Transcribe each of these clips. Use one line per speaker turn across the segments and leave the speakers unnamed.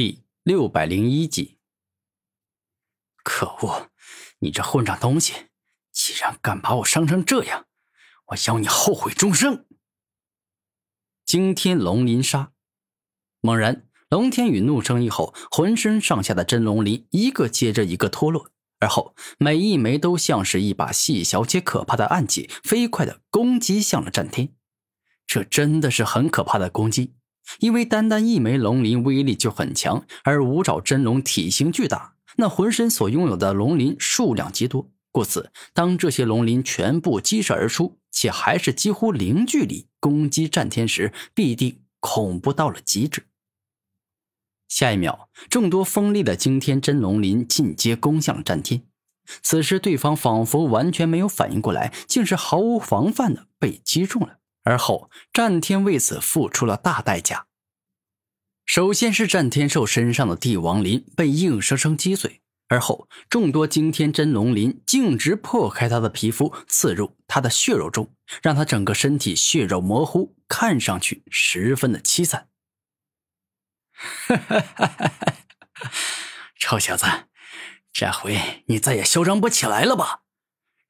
第六百零一集。可恶！你这混账东西，竟然敢把我伤成这样！我要你后悔终生！惊天龙鳞杀！猛然，龙天宇怒声一吼，浑身上下的真龙鳞一个接着一个脱落，而后每一枚都像是一把细小且可怕的暗器，飞快的攻击向了战天。这真的是很可怕的攻击。因为单单一枚龙鳞威力就很强，而五爪真龙体型巨大，那浑身所拥有的龙鳞数量极多，故此当这些龙鳞全部激射而出，且还是几乎零距离攻击战天时，必定恐怖到了极致。下一秒，众多锋利的惊天真龙鳞进阶攻向了战天，此时对方仿佛完全没有反应过来，竟是毫无防范的被击中了。而后，战天为此付出了大代价。首先是战天兽身上的帝王鳞被硬生生击碎，而后众多惊天真龙鳞径直破开他的皮肤，刺入他的血肉中，让他整个身体血肉模糊，看上去十分的凄惨。哈哈哈哈哈！臭小子，这回你再也嚣张不起来了吧？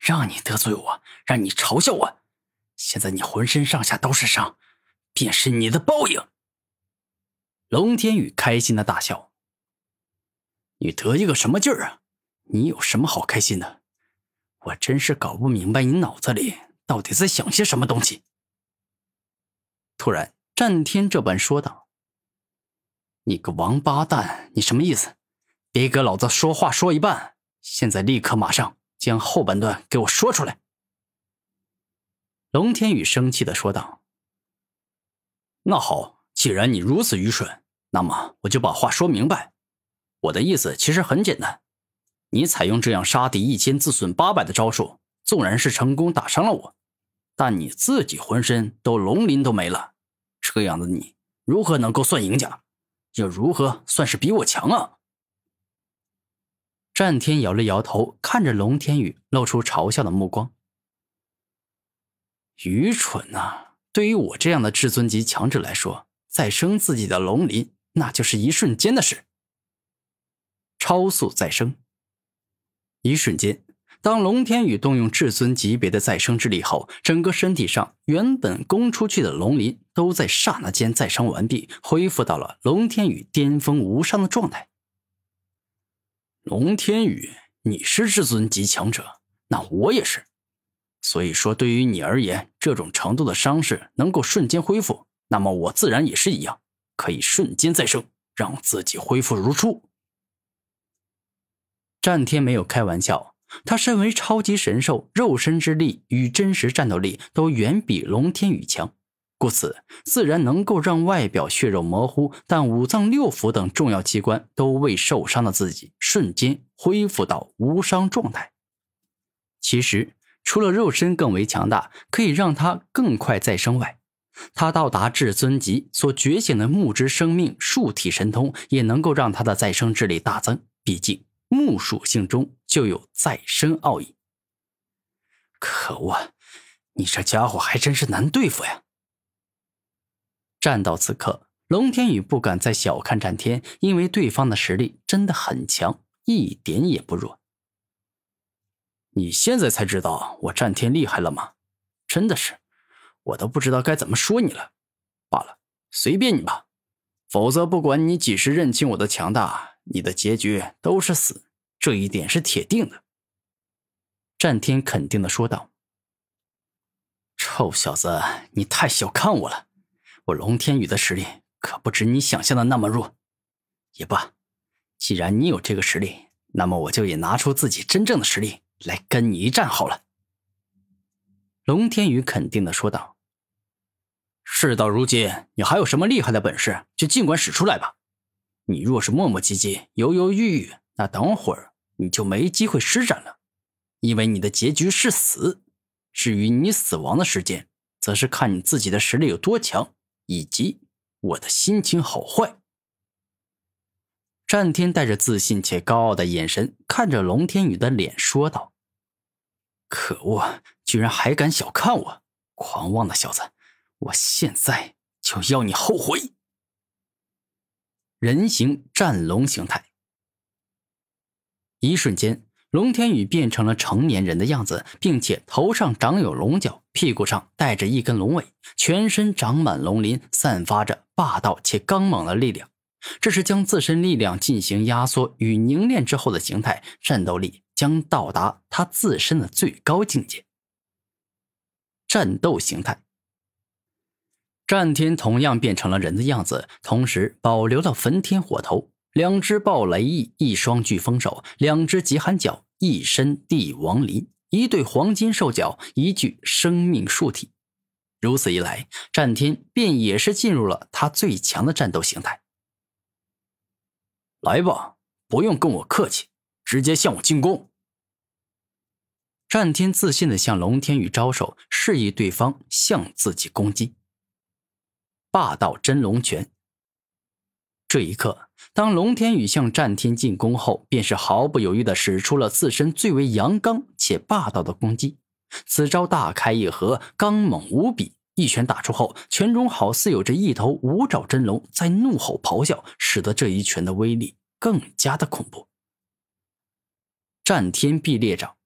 让你得罪我，让你嘲笑我。现在你浑身上下都是伤，便是你的报应。龙天宇开心的大笑：“你得意个什么劲儿啊？你有什么好开心的？我真是搞不明白你脑子里到底在想些什么东西。”突然，战天这般说道：“你个王八蛋，你什么意思？别给老子说话说一半！现在立刻马上将后半段给我说出来！”龙天宇生气的说道：“那好，既然你如此愚蠢，那么我就把话说明白。我的意思其实很简单，你采用这样杀敌一千自损八百的招数，纵然是成功打伤了我，但你自己浑身都龙鳞都没了，这样的你如何能够算赢家？又如何算是比我强啊？”战天摇了摇头，看着龙天宇，露出嘲笑的目光。愚蠢呐！对于我这样的至尊级强者来说，再生自己的龙鳞，那就是一瞬间的事。超速再生，一瞬间，当龙天宇动用至尊级别的再生之力后，整个身体上原本攻出去的龙鳞，都在刹那间再生完毕，恢复到了龙天宇巅峰无伤的状态。龙天宇，你是至尊级强者，那我也是。所以说，对于你而言，这种程度的伤势能够瞬间恢复，那么我自然也是一样，可以瞬间再生，让自己恢复如初。战天没有开玩笑，他身为超级神兽，肉身之力与真实战斗力都远比龙天宇强，故此自然能够让外表血肉模糊，但五脏六腑等重要器官都未受伤的自己瞬间恢复到无伤状态。其实。除了肉身更为强大，可以让他更快再生外，他到达至尊级所觉醒的木之生命树体神通，也能够让他的再生之力大增。毕竟木属性中就有再生奥义。可恶，你这家伙还真是难对付呀！战到此刻，龙天宇不敢再小看战天，因为对方的实力真的很强，一点也不弱。你现在才知道我战天厉害了吗？真的是，我都不知道该怎么说你了。罢了，随便你吧。否则，不管你几时认清我的强大，你的结局都是死，这一点是铁定的。战天肯定的说道：“臭小子，你太小看我了。我龙天宇的实力可不止你想象的那么弱。也罢，既然你有这个实力，那么我就也拿出自己真正的实力。”来跟你一战好了。”龙天宇肯定的说道。“事到如今，你还有什么厉害的本事，就尽管使出来吧。你若是磨磨唧唧、犹犹豫豫，那等会儿你就没机会施展了，因为你的结局是死。至于你死亡的时间，则是看你自己的实力有多强，以及我的心情好坏。”战天带着自信且高傲的眼神看着龙天宇的脸，说道：“可恶，居然还敢小看我，狂妄的小子！我现在就要你后悔！”人形战龙形态。一瞬间，龙天宇变成了成年人的样子，并且头上长有龙角，屁股上带着一根龙尾，全身长满龙鳞，散发着霸道且刚猛的力量。这是将自身力量进行压缩与凝练之后的形态，战斗力将到达他自身的最高境界。战斗形态。战天同样变成了人的样子，同时保留了焚天火头、两只暴雷翼、一双飓风手、两只极寒角、一身帝王鳞、一对黄金兽角、一具生命树体。如此一来，战天便也是进入了他最强的战斗形态。来吧，不用跟我客气，直接向我进攻。战天自信的向龙天宇招手，示意对方向自己攻击。霸道真龙拳。这一刻，当龙天宇向战天进攻后，便是毫不犹豫的使出了自身最为阳刚且霸道的攻击。此招大开一合，刚猛无比。一拳打出后，拳中好似有着一头五爪真龙在怒吼咆哮，使得这一拳的威力更加的恐怖。战天壁裂掌。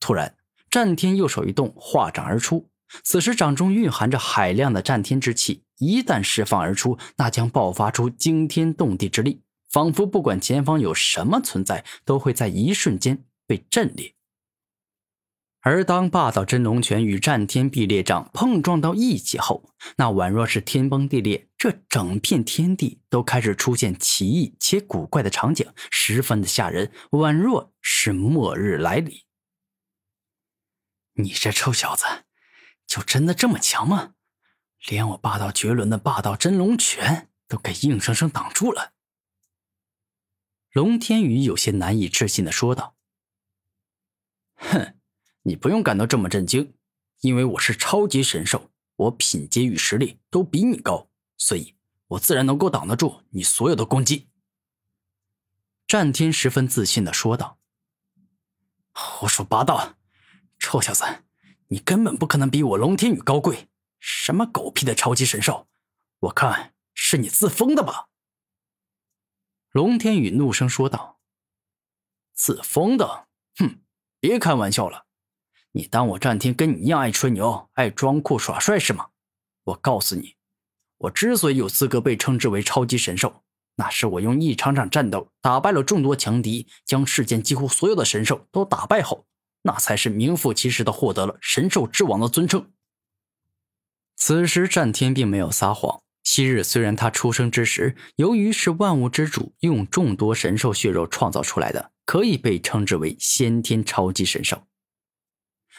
突然，战天右手一动，化掌而出。此时掌中蕴含着海量的战天之气，一旦释放而出，那将爆发出惊天动地之力，仿佛不管前方有什么存在，都会在一瞬间被震裂。而当霸道真龙拳与战天壁裂掌碰撞到一起后，那宛若是天崩地裂，这整片天地都开始出现奇异且古怪的场景，十分的吓人，宛若是末日来临。你这臭小子！就真的这么强吗？连我霸道绝伦的霸道真龙拳都给硬生生挡住了。龙天宇有些难以置信的说道：“哼，你不用感到这么震惊，因为我是超级神兽，我品阶与实力都比你高，所以我自然能够挡得住你所有的攻击。”战天十分自信的说道：“胡说八道，臭小子！”你根本不可能比我龙天宇高贵，什么狗屁的超级神兽，我看是你自封的吧？龙天宇怒声说道：“自封的？哼，别开玩笑了！你当我战天跟你一样爱吹牛、爱装酷耍帅是吗？我告诉你，我之所以有资格被称之为超级神兽，那是我用一场场战斗打败了众多强敌，将世间几乎所有的神兽都打败后。”那才是名副其实的获得了神兽之王的尊称。此时战天并没有撒谎。昔日虽然他出生之时，由于是万物之主用众多神兽血肉创造出来的，可以被称之为先天超级神兽。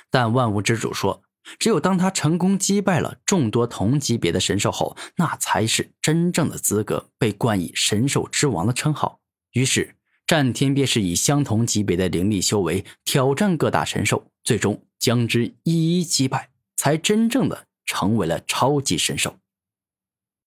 但万物之主说，只有当他成功击败了众多同级别的神兽后，那才是真正的资格被冠以神兽之王的称号。于是。战天便是以相同级别的灵力修为挑战各大神兽，最终将之一一击败，才真正的成为了超级神兽。